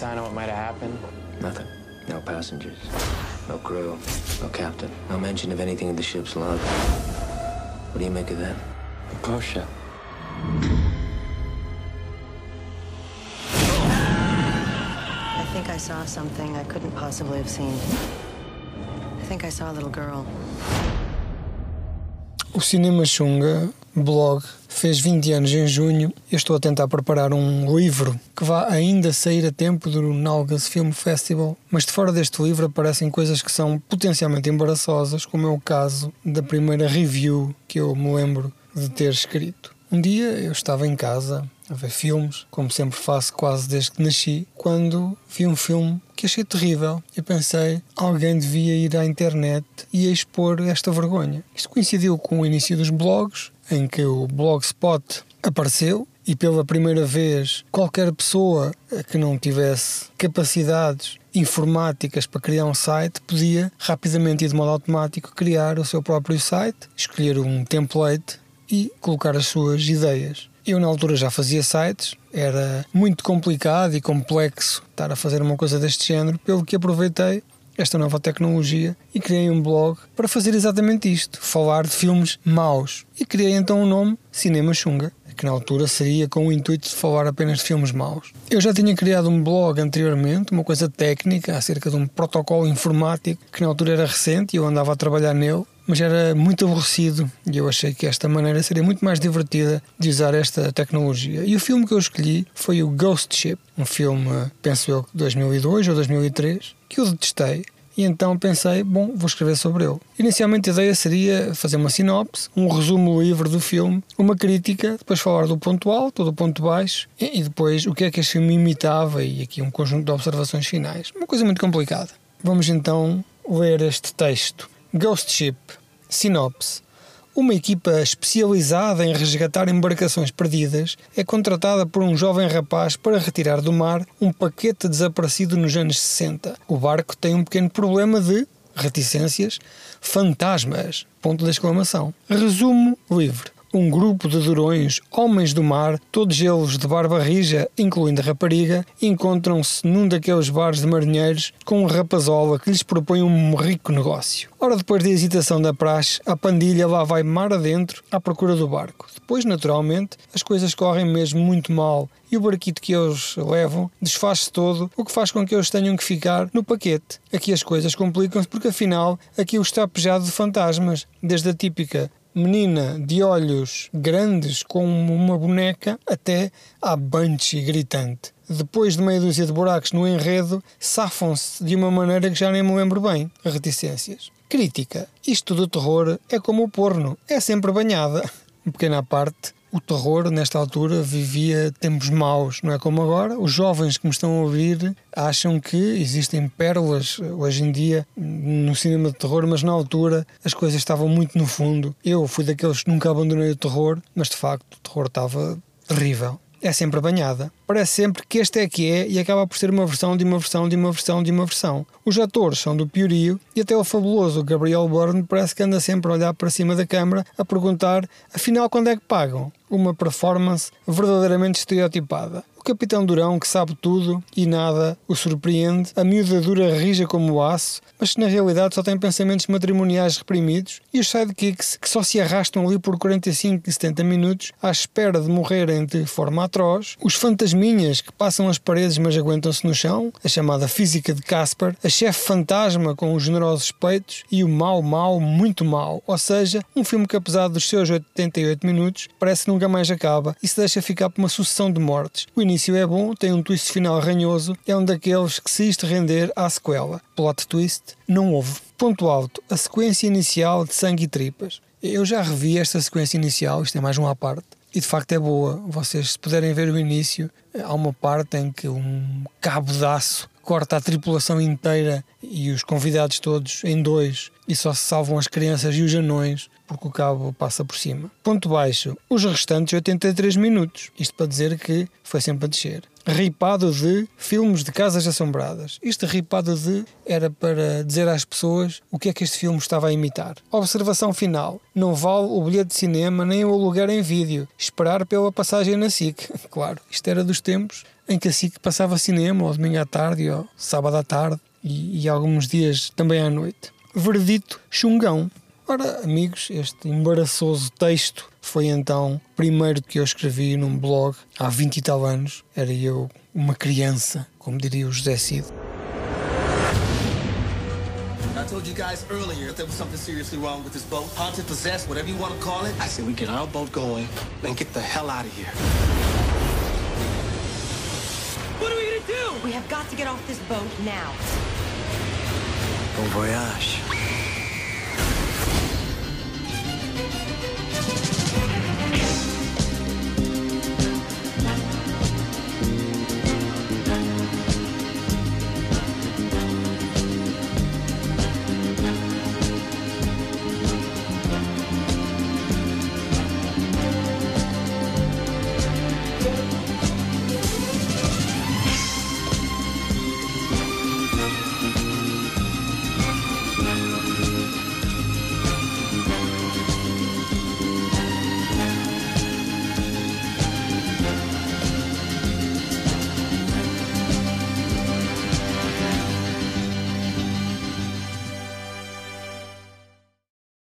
happened? Nothing. No passengers. No crew. No captain. No mention of anything in the ship's log. What do you make of that? A ghost ship. I think I saw something I couldn't possibly have seen. I think I saw a little girl. O Cinema Xunga blog fez 20 anos em junho e estou a tentar preparar um livro que vai ainda sair a tempo do Nalgas Film Festival, mas de fora deste livro aparecem coisas que são potencialmente embaraçosas, como é o caso da primeira review que eu me lembro de ter escrito. Um dia eu estava em casa a ver filmes, como sempre faço quase desde que nasci, quando vi um filme que achei terrível. Eu pensei, alguém devia ir à internet e expor esta vergonha. Isto coincidiu com o início dos blogs, em que o Blogspot apareceu e pela primeira vez qualquer pessoa que não tivesse capacidades informáticas para criar um site podia rapidamente e de modo automático criar o seu próprio site, escolher um template e colocar as suas ideias. Eu, na altura, já fazia sites, era muito complicado e complexo estar a fazer uma coisa deste género, pelo que aproveitei esta nova tecnologia e criei um blog para fazer exatamente isto: falar de filmes maus. E criei então o nome Cinema Xunga, que na altura seria com o intuito de falar apenas de filmes maus. Eu já tinha criado um blog anteriormente, uma coisa técnica, acerca de um protocolo informático que na altura era recente e eu andava a trabalhar nele mas era muito aborrecido e eu achei que esta maneira seria muito mais divertida de usar esta tecnologia. E o filme que eu escolhi foi o Ghost Ship, um filme, penso eu, de 2002 ou 2003, que eu detestei. E então pensei, bom, vou escrever sobre ele. Inicialmente a ideia seria fazer uma sinopse, um resumo livre do filme, uma crítica, depois falar do ponto alto, do ponto baixo e depois o que é que este filme imitava e aqui um conjunto de observações finais. Uma coisa muito complicada. Vamos então ler este texto. Ghost Ship Sinopse. Uma equipa especializada em resgatar embarcações perdidas é contratada por um jovem rapaz para retirar do mar um paquete desaparecido nos anos 60. O barco tem um pequeno problema de reticências, fantasmas. Ponto de exclamação. Resumo livre um grupo de durões, homens do mar, todos eles de barba rija, incluindo a rapariga, encontram-se num daqueles bares de marinheiros com um rapazola que lhes propõe um rico negócio. Ora, depois da hesitação da praxe, a pandilha lá vai mar adentro à procura do barco. Depois, naturalmente, as coisas correm mesmo muito mal e o barquito que eles levam desfaz-se todo, o que faz com que eles tenham que ficar no paquete. Aqui as coisas complicam-se porque afinal aquilo está pejado de fantasmas, desde a típica menina de olhos grandes como uma boneca até à banshee gritante. Depois de meia dúzia de buracos no enredo, safam-se de uma maneira que já nem me lembro bem. Reticências. Crítica. Isto do terror é como o porno, é sempre banhada. Pequena parte o terror, nesta altura, vivia tempos maus, não é como agora. Os jovens que me estão a ouvir acham que existem pérolas hoje em dia no cinema de terror, mas na altura as coisas estavam muito no fundo. Eu fui daqueles que nunca abandonei o terror, mas de facto o terror estava terrível. É sempre banhada. Parece sempre que este é que é e acaba por ser uma versão de uma versão de uma versão de uma versão. Os atores são do piorio e até o fabuloso Gabriel Byrne parece que anda sempre a olhar para cima da câmara a perguntar afinal quando é que pagam? Uma performance verdadeiramente estereotipada. O Capitão Durão, que sabe tudo e nada o surpreende, a miúda dura rija como o aço, mas que na realidade só tem pensamentos matrimoniais reprimidos, e os sidekicks, que só se arrastam ali por 45 e 70 minutos, à espera de morrerem de forma atroz, os fantasminhas que passam as paredes mas aguentam-se no chão, a chamada física de Casper, a chefe fantasma com os generosos peitos e o mau, mau, muito mau, ou seja, um filme que apesar dos seus 88 minutos, parece que nunca mais acaba e se deixa ficar por uma sucessão de mortes. O início é bom, tem um twist final ranhoso, é um daqueles que se isto render à sequela. Plot twist, não houve. Ponto alto, a sequência inicial de sangue e tripas. Eu já revi esta sequência inicial, isto é mais um à parte, e de facto é boa. Vocês, se puderem ver o início, há uma parte em que um cabo de aço corta a tripulação inteira e os convidados todos em dois e só se salvam as crianças e os anões porque o cabo passa por cima. Ponto baixo, os restantes 83 minutos. Isto para dizer que foi sempre a descer. Ripado de filmes de casas assombradas. Isto ripado de era para dizer às pessoas o que é que este filme estava a imitar. Observação final: não vale o bilhete de cinema nem o aluguer em vídeo. Esperar pela passagem na SIC. Claro, isto era dos tempos em que a SIC passava cinema ao domingo à tarde, ou sábado à tarde e, e alguns dias também à noite. Verdito Xungão. Ora, amigos, este embaraçoso texto foi então o primeiro que eu escrevi num blog há 20 e tal anos. Era eu uma criança, como diria o José Cid. I told you guys earlier there was something seriously wrong with this boat, haunted, possessed, whatever you want to call it. I said we get our boat going and get the hell out of here. We have got to get off this boat now. Bon voyage.